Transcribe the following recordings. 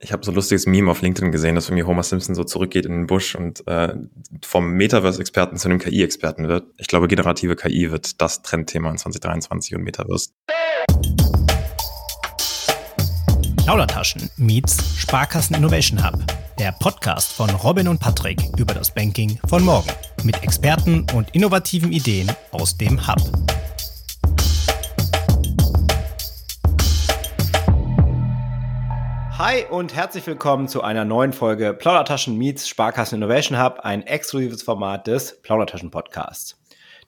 Ich habe so ein lustiges Meme auf LinkedIn gesehen, dass irgendwie Homer Simpson so zurückgeht in den Busch und äh, vom Metaverse-Experten zu einem KI-Experten wird. Ich glaube, generative KI wird das Trendthema in 2023 und Metaverse. Plaudertaschen meets Sparkassen Innovation Hub. Der Podcast von Robin und Patrick über das Banking von morgen. Mit Experten und innovativen Ideen aus dem Hub. Hi und herzlich willkommen zu einer neuen Folge Plaudertaschen Meets Sparkassen Innovation Hub, ein exklusives Format des Plaudertaschen Podcasts.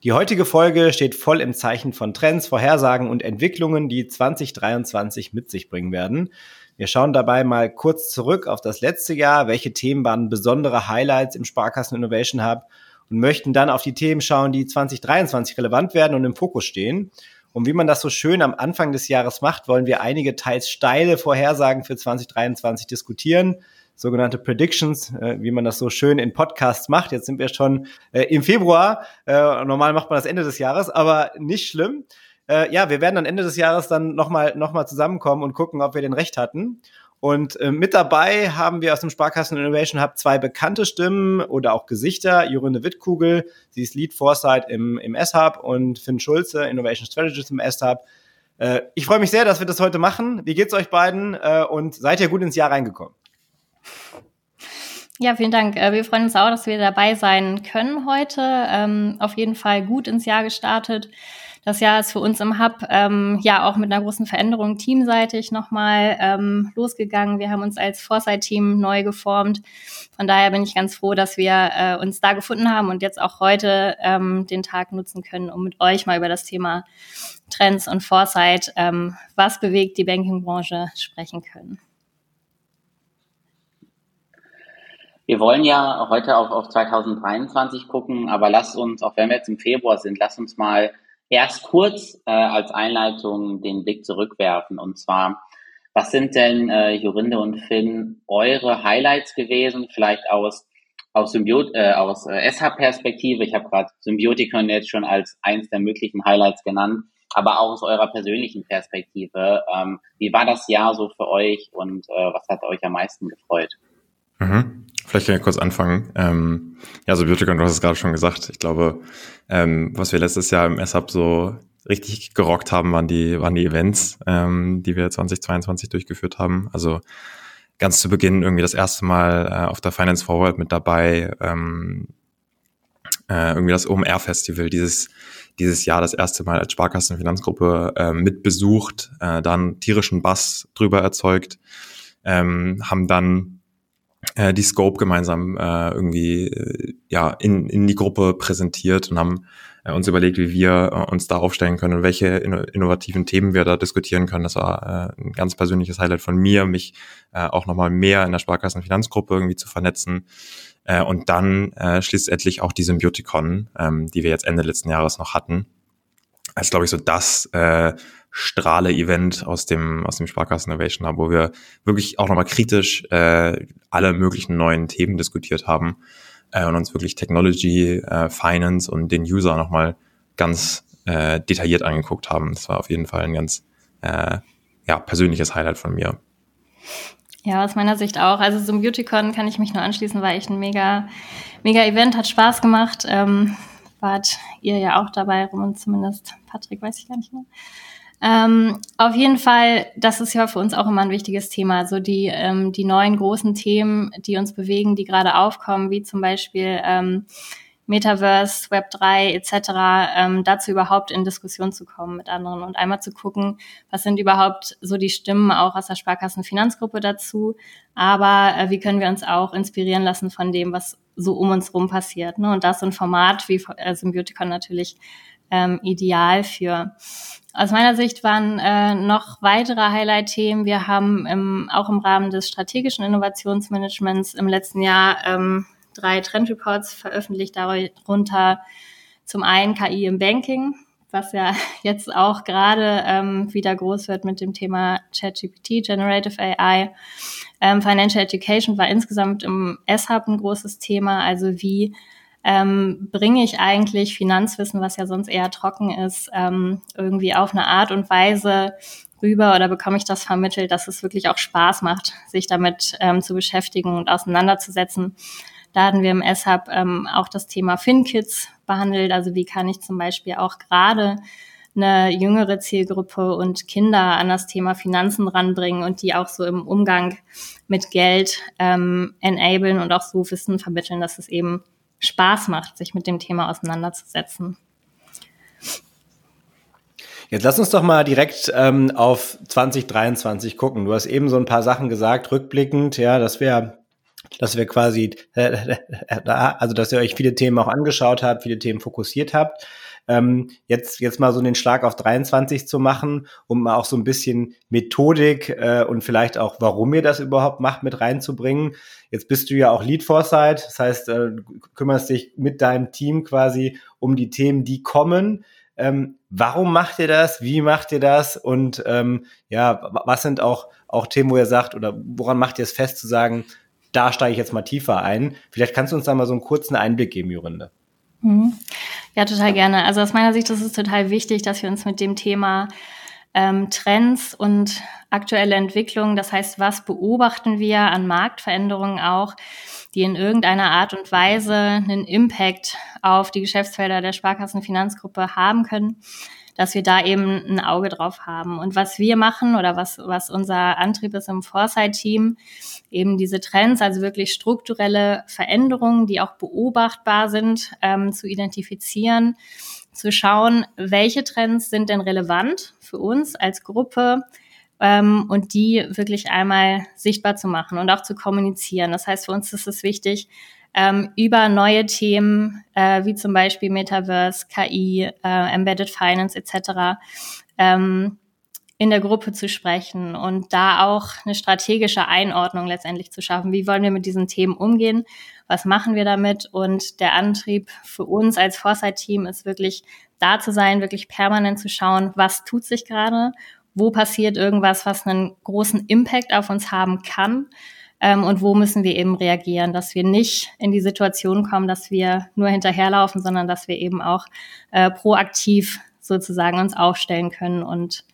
Die heutige Folge steht voll im Zeichen von Trends, Vorhersagen und Entwicklungen, die 2023 mit sich bringen werden. Wir schauen dabei mal kurz zurück auf das letzte Jahr, welche Themen waren besondere Highlights im Sparkassen Innovation Hub und möchten dann auf die Themen schauen, die 2023 relevant werden und im Fokus stehen. Und wie man das so schön am Anfang des Jahres macht, wollen wir einige teils steile Vorhersagen für 2023 diskutieren. Sogenannte Predictions, äh, wie man das so schön in Podcasts macht. Jetzt sind wir schon äh, im Februar. Äh, normal macht man das Ende des Jahres, aber nicht schlimm. Äh, ja, wir werden am Ende des Jahres dann nochmal noch mal zusammenkommen und gucken, ob wir den Recht hatten. Und äh, mit dabei haben wir aus dem Sparkassen Innovation Hub zwei bekannte Stimmen oder auch Gesichter. Jorinde Wittkugel, sie ist Lead Foresight im, im S-Hub und Finn Schulze, Innovation Strategist im S-Hub. Äh, ich freue mich sehr, dass wir das heute machen. Wie geht's euch beiden äh, und seid ihr gut ins Jahr reingekommen? Ja, vielen Dank. Äh, wir freuen uns auch, dass wir dabei sein können heute. Ähm, auf jeden Fall gut ins Jahr gestartet. Das Jahr ist für uns im Hub ähm, ja auch mit einer großen Veränderung teamseitig nochmal ähm, losgegangen. Wir haben uns als Foresight-Team neu geformt. Von daher bin ich ganz froh, dass wir äh, uns da gefunden haben und jetzt auch heute ähm, den Tag nutzen können, um mit euch mal über das Thema Trends und Foresight, ähm, was bewegt die Bankingbranche, sprechen können. Wir wollen ja heute auch auf 2023 gucken, aber lasst uns, auch wenn wir jetzt im Februar sind, lasst uns mal erst kurz äh, als Einleitung den Blick zurückwerfen. Und zwar, was sind denn, äh, Jorinde und Finn, eure Highlights gewesen? Vielleicht aus aus, Symbiot äh, aus äh, SH-Perspektive. Ich habe gerade Symbiotikon jetzt schon als eins der möglichen Highlights genannt, aber auch aus eurer persönlichen Perspektive. Ähm, wie war das Jahr so für euch und äh, was hat euch am meisten gefreut? Mhm. Vielleicht kann ich kurz anfangen. Ähm, ja, so Biotikon, du hast es gerade schon gesagt. Ich glaube, ähm, was wir letztes Jahr im S-Hub so richtig gerockt haben, waren die, waren die Events, ähm, die wir 2022 durchgeführt haben. Also ganz zu Beginn irgendwie das erste Mal äh, auf der Finance Forward mit dabei, ähm, äh, irgendwie das OMR-Festival dieses, dieses Jahr das erste Mal als Sparkassenfinanzgruppe äh, mitbesucht, äh, dann tierischen Bass drüber erzeugt, ähm, haben dann äh, die Scope gemeinsam äh, irgendwie äh, ja in, in die Gruppe präsentiert und haben äh, uns überlegt, wie wir äh, uns da aufstellen können und welche inno innovativen Themen wir da diskutieren können. Das war äh, ein ganz persönliches Highlight von mir, mich äh, auch nochmal mehr in der Sparkassenfinanzgruppe irgendwie zu vernetzen. Äh, und dann äh, schließlich auch die Symbiotikon, ähm, die wir jetzt Ende letzten Jahres noch hatten. Als glaube ich so das äh, Strahle-Event aus dem, aus dem Sparkassen Innovation Hub, wo wir wirklich auch nochmal kritisch äh, alle möglichen neuen Themen diskutiert haben äh, und uns wirklich Technology, äh, Finance und den User nochmal ganz äh, detailliert angeguckt haben. Das war auf jeden Fall ein ganz äh, ja, persönliches Highlight von mir. Ja, aus meiner Sicht auch. Also zum Beautycon kann ich mich nur anschließen, war echt ein mega, mega Event, hat Spaß gemacht. Ähm, wart ihr ja auch dabei, rum und zumindest Patrick, weiß ich gar nicht mehr. Ähm, auf jeden Fall, das ist ja für uns auch immer ein wichtiges Thema. So die, ähm, die neuen großen Themen, die uns bewegen, die gerade aufkommen, wie zum Beispiel ähm, Metaverse, Web3 etc., ähm, dazu überhaupt in Diskussion zu kommen mit anderen und einmal zu gucken, was sind überhaupt so die Stimmen auch aus der Sparkassenfinanzgruppe dazu, aber äh, wie können wir uns auch inspirieren lassen von dem, was so um uns rum passiert. Ne? Und das so ein Format wie äh, Symbiotikon natürlich ähm, ideal für. Aus meiner Sicht waren äh, noch weitere Highlight-Themen. Wir haben im, auch im Rahmen des strategischen Innovationsmanagements im letzten Jahr ähm, drei Trendreports veröffentlicht, darunter zum einen KI im Banking, was ja jetzt auch gerade ähm, wieder groß wird mit dem Thema ChatGPT, Generative AI. Ähm, Financial Education war insgesamt im S-Hub ein großes Thema, also wie ähm, bringe ich eigentlich Finanzwissen, was ja sonst eher trocken ist, ähm, irgendwie auf eine Art und Weise rüber oder bekomme ich das vermittelt, dass es wirklich auch Spaß macht, sich damit ähm, zu beschäftigen und auseinanderzusetzen. Da hatten wir im S-Hub ähm, auch das Thema FinKids behandelt. Also wie kann ich zum Beispiel auch gerade eine jüngere Zielgruppe und Kinder an das Thema Finanzen ranbringen und die auch so im Umgang mit Geld ähm, enablen und auch so Wissen vermitteln, dass es eben Spaß macht, sich mit dem Thema auseinanderzusetzen. Jetzt lass uns doch mal direkt ähm, auf 2023 gucken. Du hast eben so ein paar Sachen gesagt, rückblickend, ja, dass wir, dass wir quasi, äh, äh, also dass ihr euch viele Themen auch angeschaut habt, viele Themen fokussiert habt. Ähm, jetzt, jetzt mal so den Schlag auf 23 zu machen, um mal auch so ein bisschen Methodik äh, und vielleicht auch, warum ihr das überhaupt macht, mit reinzubringen. Jetzt bist du ja auch Lead Foresight, das heißt, äh, kümmerst dich mit deinem Team quasi um die Themen, die kommen. Ähm, warum macht ihr das? Wie macht ihr das? Und ähm, ja, was sind auch, auch Themen, wo ihr sagt, oder woran macht ihr es fest zu sagen, da steige ich jetzt mal tiefer ein? Vielleicht kannst du uns da mal so einen kurzen Einblick geben, Jorinde. Mhm. Ja, total gerne. Also aus meiner Sicht ist es total wichtig, dass wir uns mit dem Thema ähm, Trends und aktuelle Entwicklungen, das heißt, was beobachten wir an Marktveränderungen auch, die in irgendeiner Art und Weise einen Impact auf die Geschäftsfelder der Sparkassenfinanzgruppe haben können, dass wir da eben ein Auge drauf haben. Und was wir machen oder was, was unser Antrieb ist im Foresight-Team, eben diese Trends, also wirklich strukturelle Veränderungen, die auch beobachtbar sind, ähm, zu identifizieren, zu schauen, welche Trends sind denn relevant für uns als Gruppe, ähm, und die wirklich einmal sichtbar zu machen und auch zu kommunizieren. Das heißt, für uns ist es wichtig, ähm, über neue Themen äh, wie zum Beispiel Metaverse, KI, äh, Embedded Finance etc. Ähm, in der Gruppe zu sprechen und da auch eine strategische Einordnung letztendlich zu schaffen. Wie wollen wir mit diesen Themen umgehen? Was machen wir damit? Und der Antrieb für uns als Foresight-Team ist wirklich da zu sein, wirklich permanent zu schauen, was tut sich gerade wo passiert irgendwas, was einen großen Impact auf uns haben kann ähm, und wo müssen wir eben reagieren, dass wir nicht in die Situation kommen, dass wir nur hinterherlaufen, sondern dass wir eben auch äh, proaktiv sozusagen uns aufstellen können und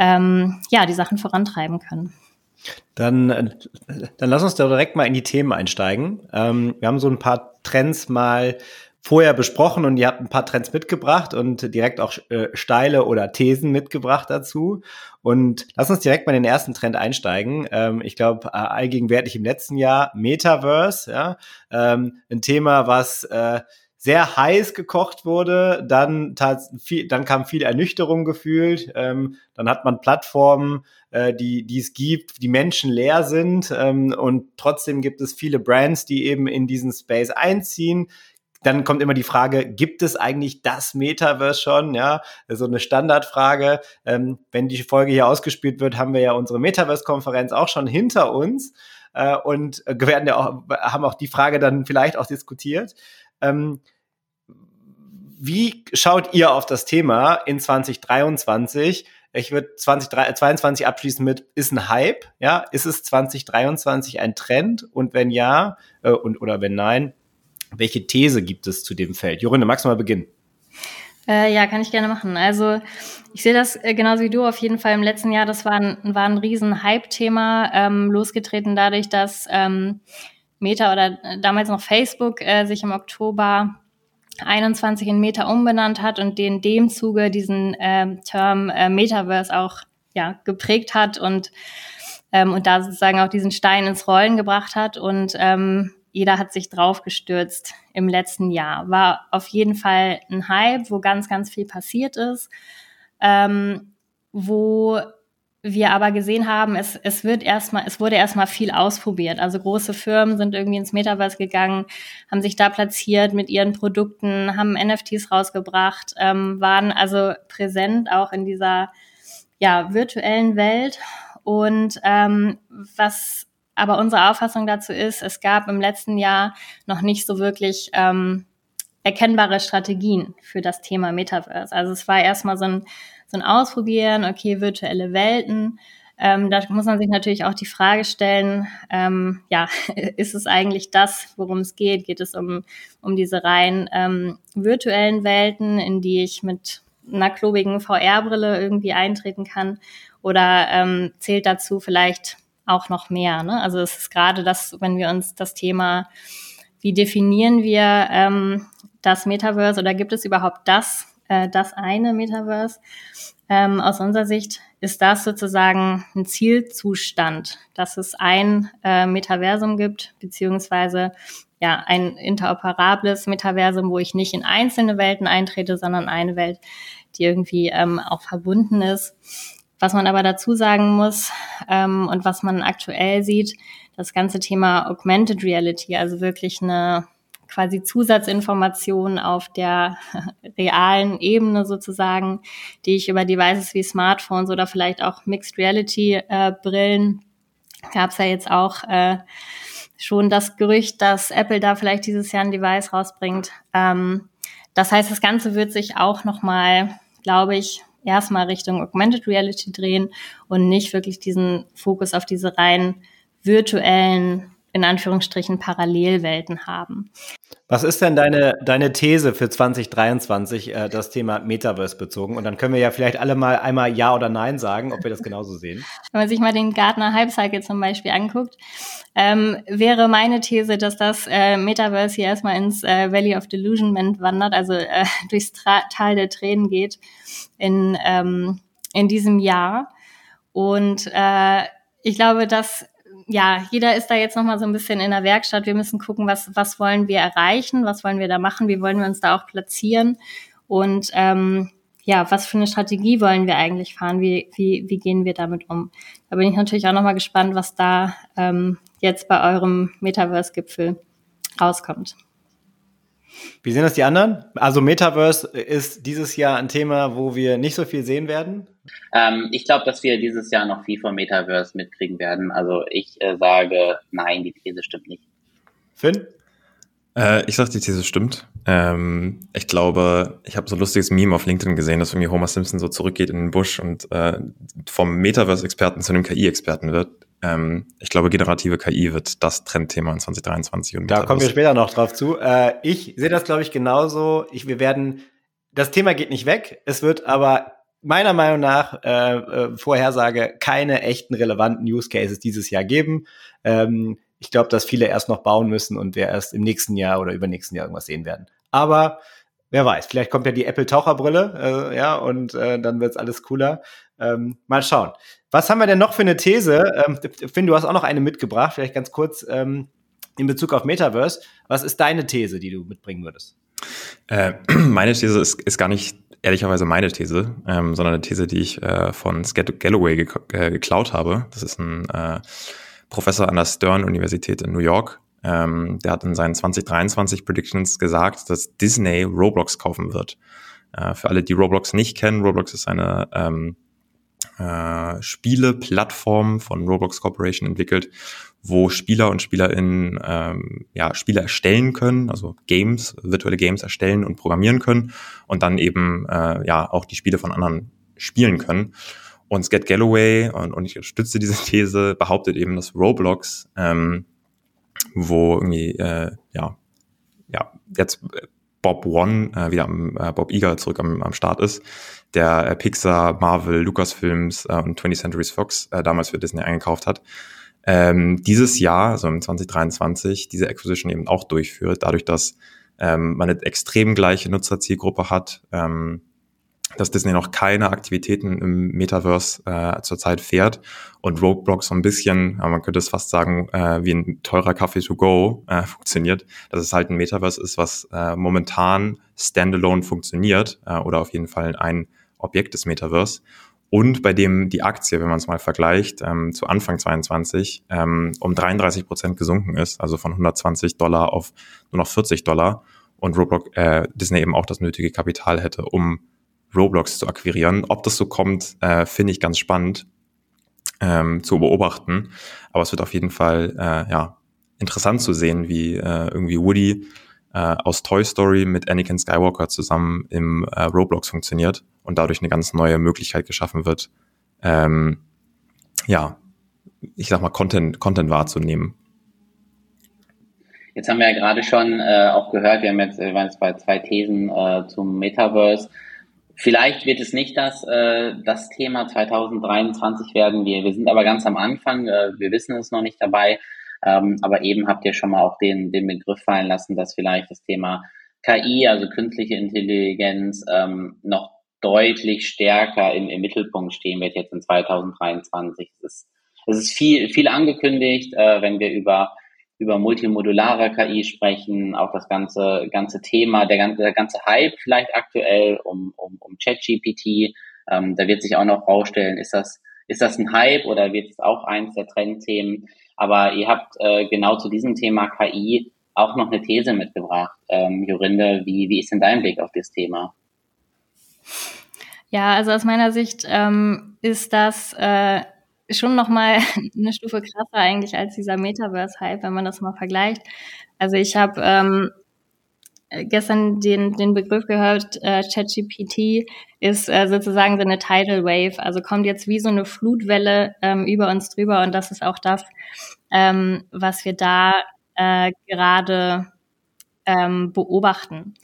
ähm, ja, die Sachen vorantreiben können. Dann, dann lass uns da direkt mal in die Themen einsteigen. Ähm, wir haben so ein paar Trends mal vorher besprochen und ihr habt ein paar Trends mitgebracht und direkt auch äh, steile oder Thesen mitgebracht dazu. Und lass uns direkt mal in den ersten Trend einsteigen. Ähm, ich glaube, äh, allgegenwärtig im letzten Jahr Metaverse, ja, ähm, ein Thema, was äh, sehr heiß gekocht wurde, dann, viel, dann kam viel Ernüchterung gefühlt, ähm, dann hat man Plattformen, äh, die, die es gibt, die Menschen leer sind ähm, und trotzdem gibt es viele Brands, die eben in diesen Space einziehen dann kommt immer die Frage, gibt es eigentlich das Metaverse schon? Ja, so eine Standardfrage. Ähm, wenn die Folge hier ausgespielt wird, haben wir ja unsere Metaverse-Konferenz auch schon hinter uns äh, und werden ja auch, haben auch die Frage dann vielleicht auch diskutiert. Ähm, wie schaut ihr auf das Thema in 2023? Ich würde 2022 abschließen mit, ist ein Hype, ja? Ist es 2023 ein Trend? Und wenn ja, äh, und, oder wenn nein, welche These gibt es zu dem Feld? Jorinde, magst du mal beginnen? Äh, ja, kann ich gerne machen. Also ich sehe das äh, genauso wie du auf jeden Fall im letzten Jahr. Das war ein, war ein riesen Hype-Thema, ähm, losgetreten dadurch, dass ähm, Meta oder äh, damals noch Facebook äh, sich im Oktober 21 in Meta umbenannt hat und in dem Zuge diesen ähm, Term äh, Metaverse auch ja, geprägt hat und, ähm, und da sozusagen auch diesen Stein ins Rollen gebracht hat. Und ähm, jeder hat sich drauf gestürzt im letzten Jahr. War auf jeden Fall ein Hype, wo ganz, ganz viel passiert ist, ähm, wo wir aber gesehen haben, es, es wird erstmal, es wurde erstmal viel ausprobiert. Also große Firmen sind irgendwie ins Metaverse gegangen, haben sich da platziert mit ihren Produkten, haben NFTs rausgebracht, ähm, waren also präsent auch in dieser ja, virtuellen Welt. Und ähm, was aber unsere Auffassung dazu ist, es gab im letzten Jahr noch nicht so wirklich ähm, erkennbare Strategien für das Thema Metaverse. Also es war erstmal so ein, so ein Ausprobieren, okay, virtuelle Welten. Ähm, da muss man sich natürlich auch die Frage stellen, ähm, ja, ist es eigentlich das, worum es geht? Geht es um, um diese rein ähm, virtuellen Welten, in die ich mit einer klobigen VR-Brille irgendwie eintreten kann? Oder ähm, zählt dazu vielleicht auch noch mehr? Ne? Also es ist gerade das, wenn wir uns das Thema, wie definieren wir ähm, das Metaverse oder gibt es überhaupt das, äh, das eine Metaverse? Ähm, aus unserer Sicht ist das sozusagen ein Zielzustand, dass es ein äh, Metaversum gibt, beziehungsweise ja, ein interoperables Metaversum, wo ich nicht in einzelne Welten eintrete, sondern eine Welt, die irgendwie ähm, auch verbunden ist. Was man aber dazu sagen muss ähm, und was man aktuell sieht, das ganze Thema Augmented Reality, also wirklich eine quasi Zusatzinformation auf der realen Ebene sozusagen, die ich über Devices wie Smartphones oder vielleicht auch Mixed Reality äh, Brillen gab es ja jetzt auch äh, schon das Gerücht, dass Apple da vielleicht dieses Jahr ein Device rausbringt. Ähm, das heißt, das Ganze wird sich auch nochmal, glaube ich, erstmal Richtung Augmented Reality drehen und nicht wirklich diesen Fokus auf diese rein virtuellen in Anführungsstrichen Parallelwelten haben. Was ist denn deine, deine These für 2023, äh, das Thema Metaverse bezogen? Und dann können wir ja vielleicht alle mal einmal Ja oder Nein sagen, ob wir das genauso sehen. Wenn man sich mal den Gartner Hype Cycle zum Beispiel anguckt, ähm, wäre meine These, dass das äh, Metaverse hier erstmal ins äh, Valley of Delusionment wandert, also äh, durchs Tra Tal der Tränen geht in, ähm, in diesem Jahr. Und äh, ich glaube, dass ja, jeder ist da jetzt noch mal so ein bisschen in der Werkstatt. Wir müssen gucken, was, was wollen wir erreichen, was wollen wir da machen, wie wollen wir uns da auch platzieren und ähm, ja, was für eine Strategie wollen wir eigentlich fahren, wie, wie, wie gehen wir damit um. Da bin ich natürlich auch noch mal gespannt, was da ähm, jetzt bei eurem Metaverse-Gipfel rauskommt. Wie sehen das die anderen? Also Metaverse ist dieses Jahr ein Thema, wo wir nicht so viel sehen werden. Ähm, ich glaube, dass wir dieses Jahr noch viel vom Metaverse mitkriegen werden. Also ich äh, sage, nein, die These stimmt nicht. Finn? Äh, ich sage, die These stimmt. Ähm, ich glaube, ich habe so ein lustiges Meme auf LinkedIn gesehen, dass irgendwie Homer Simpson so zurückgeht in den Busch und äh, vom Metaverse-Experten zu einem KI-Experten wird. Ähm, ich glaube, generative KI wird das Trendthema in 2023. Und da kommen wir später noch drauf zu. Äh, ich sehe das, glaube ich, genauso. Ich, wir werden, das Thema geht nicht weg. Es wird aber meiner Meinung nach, äh, äh, Vorhersage, keine echten relevanten Use Cases dieses Jahr geben. Ähm, ich glaube, dass viele erst noch bauen müssen und wir erst im nächsten Jahr oder übernächsten Jahr irgendwas sehen werden. Aber wer weiß, vielleicht kommt ja die Apple Taucherbrille, äh, ja, und äh, dann wird's alles cooler. Ähm, mal schauen. Was haben wir denn noch für eine These? Ähm, Finn, du hast auch noch eine mitgebracht, vielleicht ganz kurz ähm, in Bezug auf Metaverse. Was ist deine These, die du mitbringen würdest? Äh, meine These ist, ist gar nicht ehrlicherweise meine These, ähm, sondern eine These, die ich äh, von Scott Galloway ge äh, geklaut habe. Das ist ein äh, Professor an der Stern-Universität in New York. Ähm, der hat in seinen 2023 Predictions gesagt, dass Disney Roblox kaufen wird. Äh, für alle, die Roblox nicht kennen, Roblox ist eine ähm, äh, Spiele-Plattform von Roblox Corporation entwickelt, wo Spieler und SpielerInnen ähm, ja, Spiele erstellen können, also Games, virtuelle Games erstellen und programmieren können und dann eben äh, ja auch die Spiele von anderen spielen können. Und Scott Galloway, und, und ich unterstütze diese These, behauptet eben, dass Roblox, ähm, wo irgendwie, äh, ja, ja, jetzt Bob One, äh, wieder am, äh, Bob Iger zurück am, am Start ist, der äh, Pixar, Marvel, Lucasfilms äh, und 20th Century Fox äh, damals für Disney eingekauft hat, ähm, dieses Jahr, also im 2023, diese Acquisition eben auch durchführt, dadurch, dass ähm, man eine extrem gleiche Nutzerzielgruppe hat, ähm, dass Disney noch keine Aktivitäten im Metaverse äh, zurzeit fährt und Roblox so ein bisschen, man könnte es fast sagen, äh, wie ein teurer Kaffee to go äh, funktioniert, dass es halt ein Metaverse ist, was äh, momentan standalone funktioniert äh, oder auf jeden Fall ein Objekt des Metaverse. Und bei dem die Aktie, wenn man es mal vergleicht, ähm, zu Anfang 22 ähm, um 33 Prozent gesunken ist, also von 120 Dollar auf nur noch 40 Dollar und Roblox, äh, Disney eben auch das nötige Kapital hätte, um Roblox zu akquirieren. Ob das so kommt, äh, finde ich ganz spannend ähm, zu beobachten. Aber es wird auf jeden Fall äh, ja interessant zu sehen, wie äh, irgendwie Woody äh, aus Toy Story mit Anakin Skywalker zusammen im äh, Roblox funktioniert und dadurch eine ganz neue Möglichkeit geschaffen wird, ähm, ja, ich sag mal, Content, Content wahrzunehmen. Jetzt haben wir ja gerade schon äh, auch gehört, wir haben jetzt, wir waren jetzt bei zwei Thesen äh, zum Metaverse Vielleicht wird es nicht das, äh, das Thema 2023 werden. Wir, wir sind aber ganz am Anfang. Äh, wir wissen es noch nicht dabei. Ähm, aber eben habt ihr schon mal auch den, den Begriff fallen lassen, dass vielleicht das Thema KI, also künstliche Intelligenz, ähm, noch deutlich stärker im, im Mittelpunkt stehen wird jetzt in 2023. Es ist, es ist viel, viel angekündigt, äh, wenn wir über über multimodulare KI sprechen, auch das ganze, ganze Thema, der ganze, der ganze Hype vielleicht aktuell um, um, um ChatGPT. Ähm, da wird sich auch noch rausstellen, ist das, ist das ein Hype oder wird es auch eins der Trendthemen? Aber ihr habt äh, genau zu diesem Thema KI auch noch eine These mitgebracht. Ähm, Jorinde, wie, wie ist denn dein Blick auf das Thema? Ja, also aus meiner Sicht ähm, ist das äh, schon noch mal eine Stufe krasser eigentlich als dieser Metaverse-Hype, wenn man das mal vergleicht. Also ich habe ähm, gestern den, den Begriff gehört, äh, ChatGPT ist äh, sozusagen so eine Tidal Wave, also kommt jetzt wie so eine Flutwelle ähm, über uns drüber und das ist auch das, ähm, was wir da äh, gerade ähm, beobachten.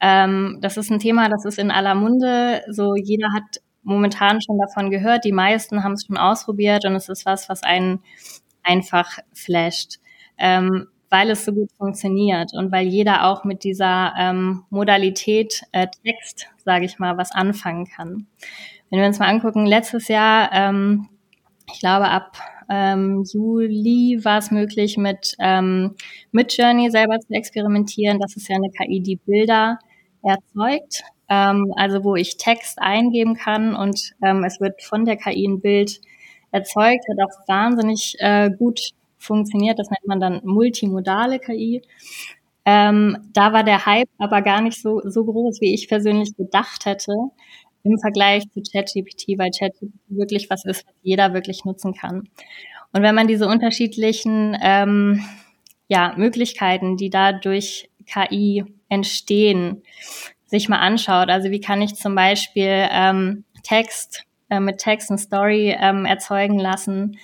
Ähm, das ist ein Thema, das ist in aller Munde. So jeder hat momentan schon davon gehört. Die meisten haben es schon ausprobiert und es ist was, was einen einfach flasht, ähm, weil es so gut funktioniert und weil jeder auch mit dieser ähm, Modalität äh, Text, sage ich mal, was anfangen kann. Wenn wir uns mal angucken, letztes Jahr, ähm, ich glaube ab ähm, Juli war es möglich, mit, ähm, mit Journey selber zu experimentieren. Das ist ja eine KI, die Bilder erzeugt ähm, also wo ich Text eingeben kann und ähm, es wird von der KI ein Bild erzeugt, hat auch wahnsinnig äh, gut funktioniert. Das nennt man dann multimodale KI. Ähm, da war der Hype aber gar nicht so, so groß, wie ich persönlich gedacht hätte im Vergleich zu ChatGPT, weil ChatGPT wirklich was ist, was jeder wirklich nutzen kann. Und wenn man diese unterschiedlichen ähm, ja, Möglichkeiten, die da durch KI entstehen, sich mal anschaut. Also wie kann ich zum Beispiel ähm, Text äh, mit Text und Story ähm, erzeugen lassen,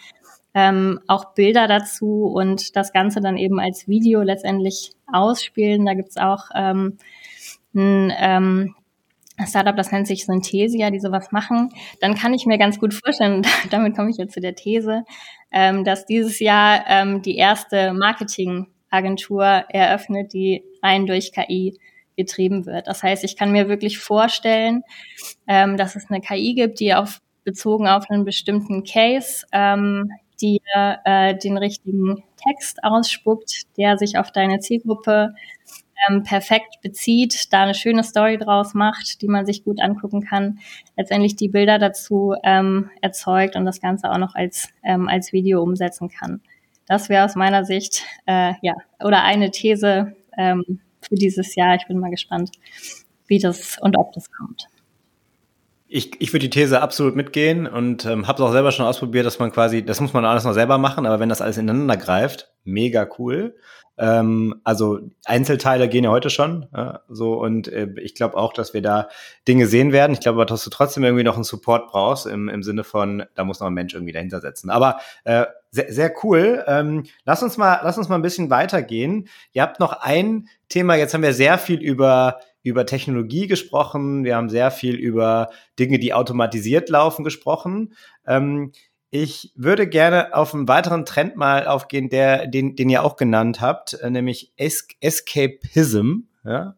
ähm, auch Bilder dazu und das Ganze dann eben als Video letztendlich ausspielen. Da gibt's auch ähm, ein ähm, Startup, das nennt sich Synthesia, die sowas machen, dann kann ich mir ganz gut vorstellen, damit komme ich jetzt zu der These, ähm, dass dieses Jahr ähm, die erste Marketingagentur eröffnet, die rein durch KI getrieben wird. Das heißt, ich kann mir wirklich vorstellen, ähm, dass es eine KI gibt, die auf bezogen auf einen bestimmten Case ähm, die äh, den richtigen Text ausspuckt, der sich auf deine Zielgruppe ähm, perfekt bezieht, da eine schöne Story draus macht, die man sich gut angucken kann, letztendlich die Bilder dazu ähm, erzeugt und das Ganze auch noch als, ähm, als Video umsetzen kann. Das wäre aus meiner Sicht, äh, ja, oder eine These, ähm, für dieses Jahr. Ich bin mal gespannt, wie das und ob das kommt. Ich, ich würde die These absolut mitgehen und ähm, habe es auch selber schon ausprobiert, dass man quasi, das muss man alles noch selber machen, aber wenn das alles ineinander greift, mega cool. Ähm, also Einzelteile gehen ja heute schon, ja, so und äh, ich glaube auch, dass wir da Dinge sehen werden. Ich glaube aber, dass du trotzdem irgendwie noch einen Support brauchst im, im Sinne von, da muss noch ein Mensch irgendwie dahinter setzen. Aber äh, sehr, sehr cool. Ähm, lass uns mal, lass uns mal ein bisschen weitergehen. Ihr habt noch ein Thema. Jetzt haben wir sehr viel über über Technologie gesprochen, wir haben sehr viel über Dinge, die automatisiert laufen, gesprochen. Ähm, ich würde gerne auf einen weiteren Trend mal aufgehen, der, den, den ihr auch genannt habt, äh, nämlich es Escapism. Ja?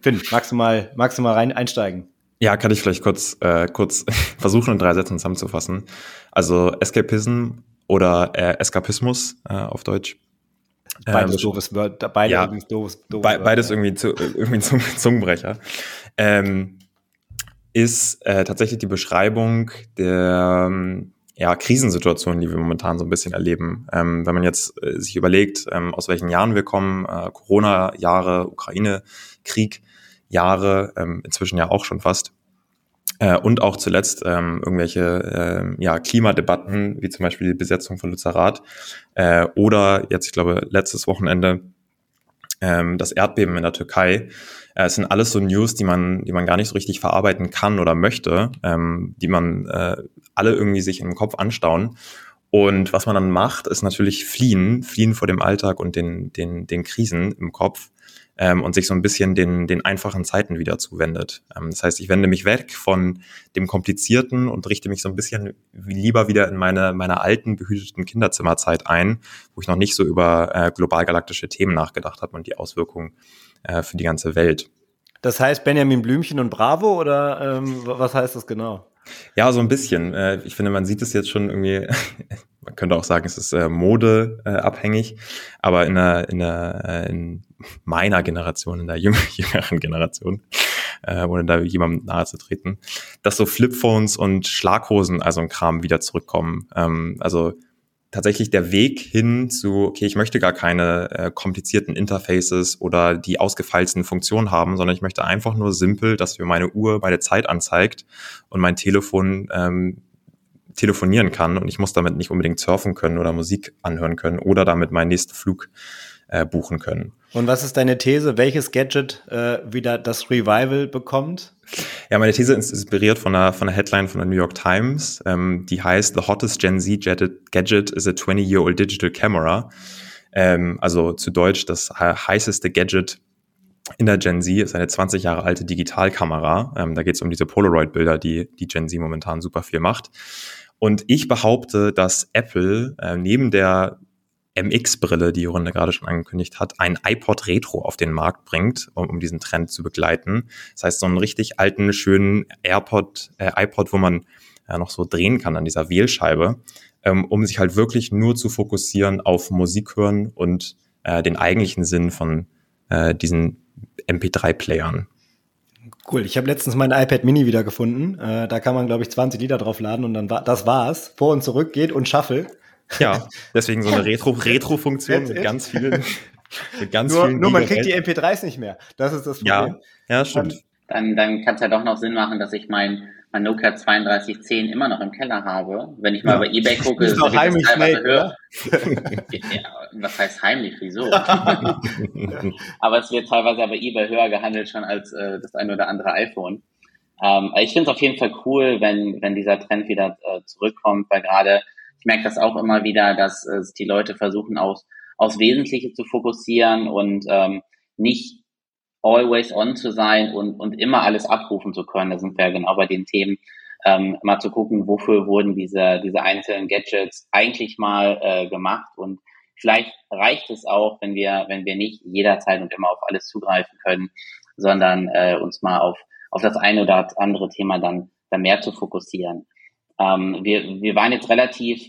Finn, magst du mal, magst du mal rein einsteigen? Ja, kann ich vielleicht kurz, äh, kurz versuchen, in drei Sätzen zusammenzufassen. Also Escapism oder äh, Eskapismus äh, auf Deutsch. Beides ähm, doofes Wort, beide ja, doofes, doofes be Beides irgendwie, zu, irgendwie zum Zungenbrecher. Ähm, ist äh, tatsächlich die Beschreibung der ähm, ja, Krisensituationen, die wir momentan so ein bisschen erleben. Ähm, wenn man jetzt äh, sich überlegt, ähm, aus welchen Jahren wir kommen, äh, Corona-Jahre, Ukraine-Krieg, Jahre, ähm, inzwischen ja auch schon fast, äh, und auch zuletzt ähm, irgendwelche äh, ja, Klimadebatten, wie zum Beispiel die Besetzung von Lützerath äh, oder jetzt, ich glaube, letztes Wochenende ähm, das Erdbeben in der Türkei. Äh, es sind alles so News, die man, die man gar nicht so richtig verarbeiten kann oder möchte, ähm, die man äh, alle irgendwie sich im Kopf anstauen Und was man dann macht, ist natürlich fliehen, fliehen vor dem Alltag und den, den, den Krisen im Kopf ähm, und sich so ein bisschen den, den einfachen Zeiten wieder zuwendet. Ähm, das heißt, ich wende mich weg von dem Komplizierten und richte mich so ein bisschen lieber wieder in meine, meine alten, behüteten Kinderzimmerzeit ein, wo ich noch nicht so über äh, globalgalaktische Themen nachgedacht habe und die Auswirkungen äh, für die ganze Welt. Das heißt Benjamin Blümchen und Bravo oder ähm, was heißt das genau? Ja, so ein bisschen. Äh, ich finde, man sieht es jetzt schon irgendwie, man könnte auch sagen, es ist äh, modeabhängig, aber in, der, in, der, in meiner Generation, in der jüngeren Generation, ohne da jemandem nahe zu treten, dass so Flipphones und Schlaghosen, also ein Kram, wieder zurückkommen. Ähm, also tatsächlich der Weg hin zu, okay, ich möchte gar keine äh, komplizierten Interfaces oder die ausgefeilsten Funktionen haben, sondern ich möchte einfach nur simpel, dass mir meine Uhr meine Zeit anzeigt und mein Telefon ähm, telefonieren kann und ich muss damit nicht unbedingt surfen können oder Musik anhören können oder damit meinen nächsten Flug äh, buchen können. Und was ist deine These, welches Gadget äh, wieder das Revival bekommt? Ja, meine These ist inspiriert von einer, von einer Headline von der New York Times, ähm, die heißt The hottest Gen Z gadget is a 20-year-old digital camera. Ähm, also zu Deutsch, das heißeste Gadget in der Gen Z ist eine 20 Jahre alte Digitalkamera. Ähm, da geht es um diese Polaroid-Bilder, die die Gen Z momentan super viel macht. Und ich behaupte, dass Apple äh, neben der MX-Brille, die Runde gerade schon angekündigt hat, ein iPod Retro auf den Markt bringt, um, um diesen Trend zu begleiten. Das heißt, so einen richtig alten, schönen AirPod, äh, iPod, wo man äh, noch so drehen kann an dieser Wählscheibe, ähm, um sich halt wirklich nur zu fokussieren auf Musik hören und äh, den eigentlichen Sinn von äh, diesen MP3-Playern. Cool, ich habe letztens mein iPad Mini wiedergefunden. Äh, da kann man, glaube ich, 20 Liter draufladen und dann war das war's. Vor und zurück geht und Shuffle. Ja, deswegen so eine Retro-Retro-Funktion mit ganz vielen. Mit ganz nur, vielen nur man kriegt die MP3s nicht mehr. Das ist das Problem. Ja, ja stimmt. Dann, dann kann es ja doch noch Sinn machen, dass ich mein, mein Nokia 3210 immer noch im Keller habe. Wenn ich mal ja. bei Ebay gucke, ist doch heimlich schnell, höher. ja, was heißt heimlich? Wieso? aber es wird teilweise bei Ebay höher gehandelt schon als äh, das ein oder andere iPhone. Ähm, ich finde es auf jeden Fall cool, wenn, wenn dieser Trend wieder äh, zurückkommt, weil gerade ich merke das auch immer wieder, dass äh, die Leute versuchen, aus, aufs Wesentliche zu fokussieren und ähm, nicht always on zu sein und, und immer alles abrufen zu können. Da sind wir ja genau bei den Themen, ähm, mal zu gucken, wofür wurden diese, diese einzelnen Gadgets eigentlich mal äh, gemacht und vielleicht reicht es auch, wenn wir, wenn wir nicht jederzeit und immer auf alles zugreifen können, sondern äh, uns mal auf, auf das eine oder andere Thema dann, dann mehr zu fokussieren. Ähm, wir, wir waren jetzt relativ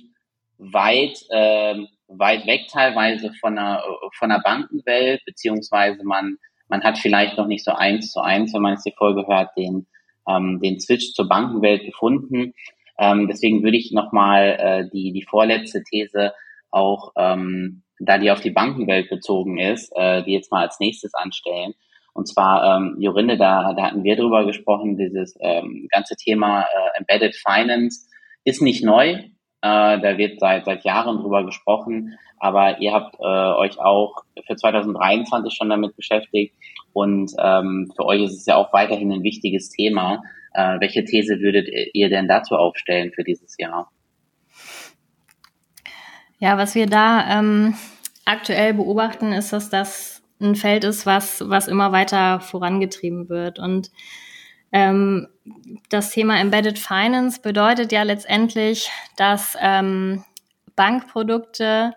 weit, äh, weit weg teilweise von der, von der Bankenwelt, beziehungsweise man, man hat vielleicht noch nicht so eins zu eins, wenn man jetzt die Folge hört, den, ähm, den Switch zur Bankenwelt gefunden. Ähm, deswegen würde ich nochmal äh, die, die vorletzte These auch, ähm, da die auf die Bankenwelt bezogen ist, äh, die jetzt mal als nächstes anstellen. Und zwar, ähm, Jorinde, da, da hatten wir drüber gesprochen, dieses ähm, ganze Thema äh, Embedded Finance ist nicht neu. Äh, da wird seit, seit Jahren drüber gesprochen, aber ihr habt äh, euch auch für 2023 schon damit beschäftigt und ähm, für euch ist es ja auch weiterhin ein wichtiges Thema. Äh, welche These würdet ihr denn dazu aufstellen für dieses Jahr? Ja, was wir da ähm, aktuell beobachten, ist, dass das ein Feld ist, was, was immer weiter vorangetrieben wird. Und ähm, das Thema Embedded Finance bedeutet ja letztendlich, dass ähm, Bankprodukte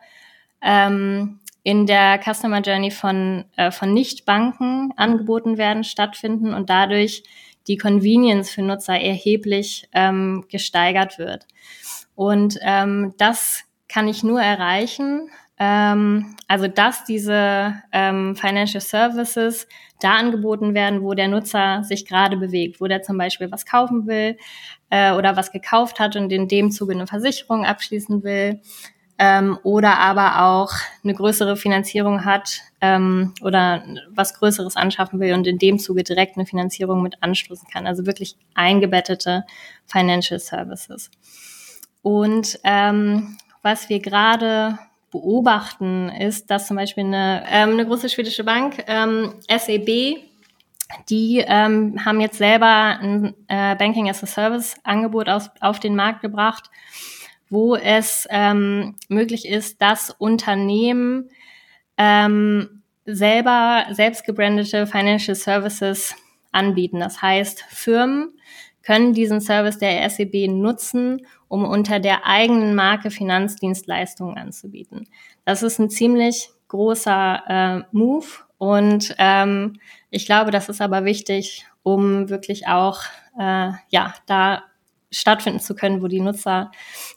ähm, in der Customer Journey von, äh, von Nichtbanken angeboten werden, stattfinden und dadurch die Convenience für Nutzer erheblich ähm, gesteigert wird. Und ähm, das kann ich nur erreichen, ähm, also, dass diese ähm, Financial Services da angeboten werden, wo der Nutzer sich gerade bewegt, wo der zum Beispiel was kaufen will äh, oder was gekauft hat und in dem Zuge eine Versicherung abschließen will ähm, oder aber auch eine größere Finanzierung hat ähm, oder was Größeres anschaffen will und in dem Zuge direkt eine Finanzierung mit anstoßen kann. Also wirklich eingebettete Financial Services. Und ähm, was wir gerade beobachten, ist, dass zum Beispiel eine, ähm, eine große schwedische Bank, ähm, SEB, die ähm, haben jetzt selber ein äh, Banking as a Service Angebot aus, auf den Markt gebracht, wo es ähm, möglich ist, dass Unternehmen ähm, selber selbst gebrandete Financial Services anbieten. Das heißt, Firmen können diesen Service der SEB nutzen, um unter der eigenen Marke Finanzdienstleistungen anzubieten. Das ist ein ziemlich großer äh, Move und ähm, ich glaube, das ist aber wichtig, um wirklich auch äh, ja da stattfinden zu können, wo die Nutzer,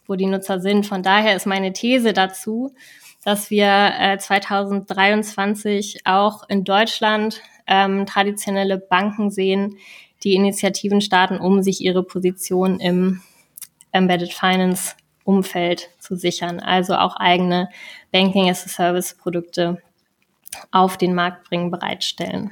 wo die Nutzer sind. Von daher ist meine These dazu, dass wir äh, 2023 auch in Deutschland ähm, traditionelle Banken sehen, die Initiativen starten, um sich ihre Position im Embedded Finance Umfeld zu sichern. Also auch eigene Banking as a Service Produkte auf den Markt bringen, bereitstellen.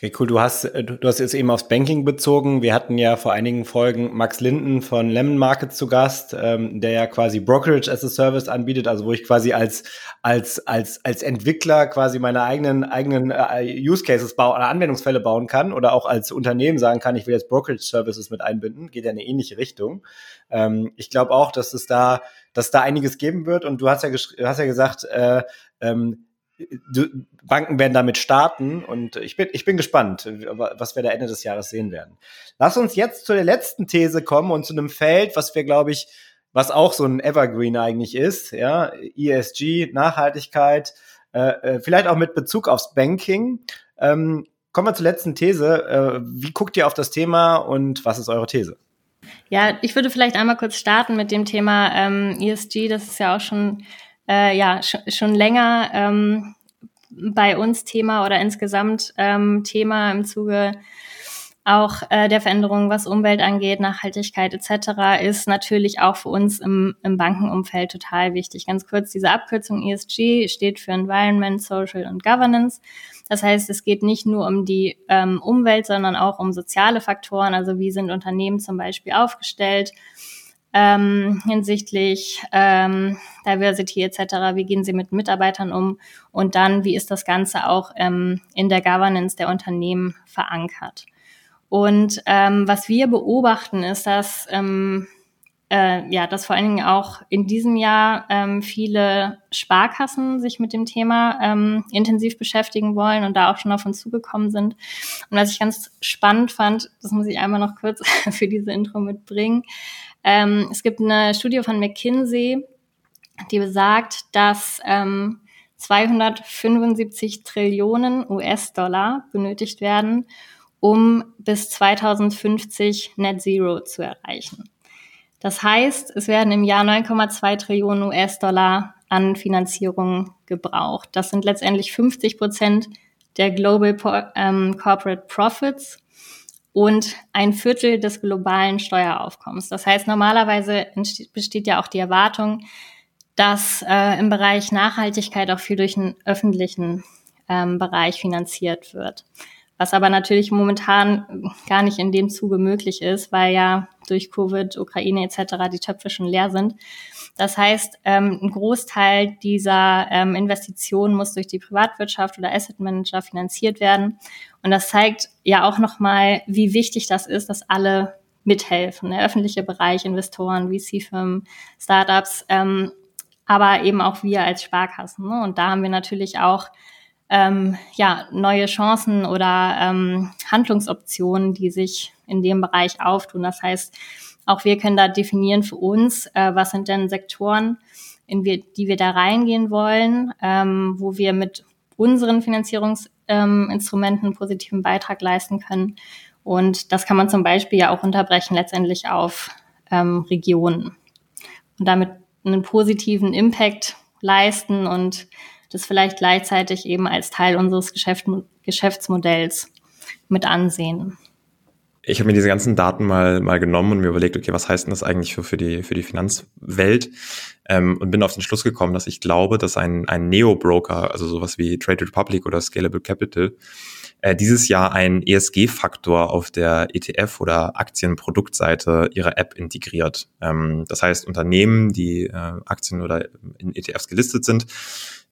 Okay, cool. Du hast, äh, du hast jetzt eben aufs Banking bezogen. Wir hatten ja vor einigen Folgen Max Linden von Lemon Market zu Gast, ähm, der ja quasi Brokerage as a Service anbietet, also wo ich quasi als, als, als, als Entwickler quasi meine eigenen, eigenen äh, Use Cases bauen oder Anwendungsfälle bauen kann oder auch als Unternehmen sagen kann, ich will jetzt Brokerage Services mit einbinden. Geht ja in eine ähnliche Richtung. Ähm, ich glaube auch, dass es da, dass da einiges geben wird und du hast ja, hast ja gesagt, äh, ähm, Banken werden damit starten und ich bin, ich bin gespannt, was wir da Ende des Jahres sehen werden. Lass uns jetzt zu der letzten These kommen und zu einem Feld, was wir, glaube ich, was auch so ein Evergreen eigentlich ist, ja, ESG, Nachhaltigkeit, äh, äh, vielleicht auch mit Bezug aufs Banking. Ähm, kommen wir zur letzten These. Äh, wie guckt ihr auf das Thema und was ist eure These? Ja, ich würde vielleicht einmal kurz starten mit dem Thema ähm, ESG. Das ist ja auch schon äh, ja sch schon länger ähm, bei uns Thema oder insgesamt ähm, Thema im Zuge auch äh, der Veränderung, was Umwelt angeht, Nachhaltigkeit etc., ist natürlich auch für uns im, im Bankenumfeld total wichtig. Ganz kurz, diese Abkürzung ESG steht für Environment, Social und Governance. Das heißt, es geht nicht nur um die ähm, Umwelt, sondern auch um soziale Faktoren. Also wie sind Unternehmen zum Beispiel aufgestellt? Ähm, hinsichtlich ähm, Diversity etc. Wie gehen Sie mit Mitarbeitern um? Und dann, wie ist das Ganze auch ähm, in der Governance der Unternehmen verankert? Und ähm, was wir beobachten, ist, dass ähm, äh, ja, dass vor allen Dingen auch in diesem Jahr ähm, viele Sparkassen sich mit dem Thema ähm, intensiv beschäftigen wollen und da auch schon auf uns zugekommen sind. Und was ich ganz spannend fand, das muss ich einmal noch kurz für diese Intro mitbringen, ähm, es gibt eine Studie von McKinsey, die besagt, dass ähm, 275 Trillionen US-Dollar benötigt werden, um bis 2050 Net Zero zu erreichen. Das heißt, es werden im Jahr 9,2 Trillionen US-Dollar an Finanzierung gebraucht. Das sind letztendlich 50 Prozent der Global ähm, Corporate Profits und ein Viertel des globalen Steueraufkommens. Das heißt, normalerweise besteht ja auch die Erwartung, dass äh, im Bereich Nachhaltigkeit auch viel durch den öffentlichen ähm, Bereich finanziert wird. Was aber natürlich momentan gar nicht in dem Zuge möglich ist, weil ja durch Covid, Ukraine etc. die Töpfe schon leer sind. Das heißt, ähm, ein Großteil dieser ähm, Investitionen muss durch die Privatwirtschaft oder Asset Manager finanziert werden. Und das zeigt ja auch nochmal, wie wichtig das ist, dass alle mithelfen. Der öffentliche Bereich, Investoren, VC-Firmen, Startups, ähm, aber eben auch wir als Sparkassen. Ne? Und da haben wir natürlich auch ähm, ja, neue Chancen oder ähm, Handlungsoptionen, die sich in dem Bereich auftun. Das heißt, auch wir können da definieren für uns, äh, was sind denn Sektoren, in wir, die wir da reingehen wollen, ähm, wo wir mit unseren Finanzierungsinstrumenten einen positiven Beitrag leisten können. Und das kann man zum Beispiel ja auch unterbrechen letztendlich auf ähm, Regionen und damit einen positiven Impact leisten und das vielleicht gleichzeitig eben als Teil unseres Geschäft, Geschäftsmodells mit ansehen ich habe mir diese ganzen Daten mal, mal genommen und mir überlegt, okay, was heißt denn das eigentlich für, für, die, für die Finanzwelt? Ähm, und bin auf den Schluss gekommen, dass ich glaube, dass ein, ein Neo-Broker, also sowas wie Trade Republic oder Scalable Capital, äh, dieses Jahr einen ESG-Faktor auf der ETF- oder Aktienproduktseite ihrer App integriert. Ähm, das heißt, Unternehmen, die äh, Aktien oder in ETFs gelistet sind,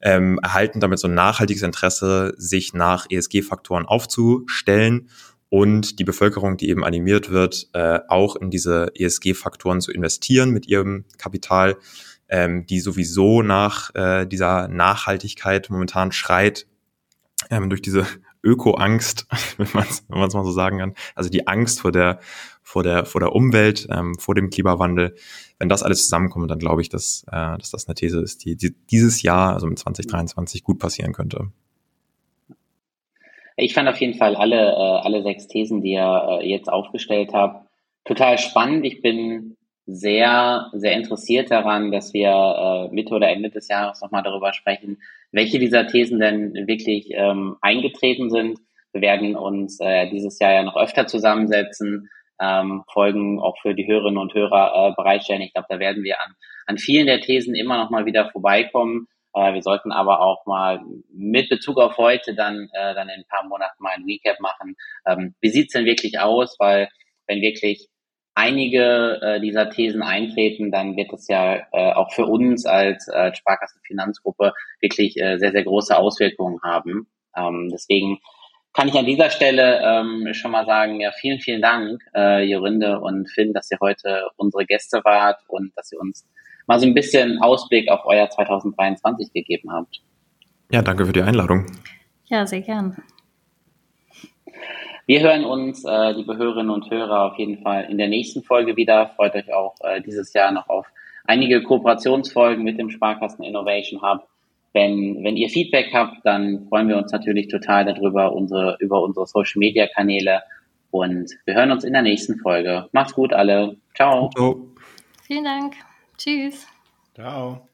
ähm, erhalten damit so ein nachhaltiges Interesse, sich nach ESG-Faktoren aufzustellen und die Bevölkerung, die eben animiert wird, äh, auch in diese ESG-Faktoren zu investieren mit ihrem Kapital, ähm, die sowieso nach äh, dieser Nachhaltigkeit momentan schreit, ähm, durch diese Öko-Angst, wenn man es mal so sagen kann, also die Angst vor der, vor der, vor der Umwelt, ähm, vor dem Klimawandel, wenn das alles zusammenkommt, dann glaube ich, dass, äh, dass das eine These ist, die, die dieses Jahr, also mit 2023, gut passieren könnte. Ich fand auf jeden Fall alle, äh, alle sechs Thesen, die ihr äh, jetzt aufgestellt habt, total spannend. Ich bin sehr, sehr interessiert daran, dass wir äh, Mitte oder Ende des Jahres nochmal darüber sprechen, welche dieser Thesen denn wirklich ähm, eingetreten sind. Wir werden uns äh, dieses Jahr ja noch öfter zusammensetzen, ähm, Folgen auch für die Hörerinnen und Hörer äh, bereitstellen. Ich glaube, da werden wir an, an vielen der Thesen immer noch mal wieder vorbeikommen. Äh, wir sollten aber auch mal mit Bezug auf heute dann, äh, dann in ein paar Monaten mal ein Recap machen. Ähm, wie sieht's denn wirklich aus? Weil wenn wirklich einige äh, dieser Thesen eintreten, dann wird das ja äh, auch für uns als äh, Sparkassenfinanzgruppe wirklich äh, sehr, sehr große Auswirkungen haben. Ähm, deswegen kann ich an dieser Stelle ähm, schon mal sagen, ja, vielen, vielen Dank, äh, Jorinde und Finn, dass ihr heute unsere Gäste wart und dass ihr uns mal so ein bisschen Ausblick auf euer 2023 gegeben habt. Ja, danke für die Einladung. Ja, sehr gern. Wir hören uns, äh, liebe Hörerinnen und Hörer, auf jeden Fall in der nächsten Folge wieder. Freut euch auch äh, dieses Jahr noch auf einige Kooperationsfolgen mit dem Sparkassen Innovation Hub. Wenn, wenn ihr Feedback habt, dann freuen wir uns natürlich total darüber, unsere, über unsere Social Media Kanäle. Und wir hören uns in der nächsten Folge. Macht's gut alle. Ciao. Ciao. Vielen Dank. Tschüss. Ciao.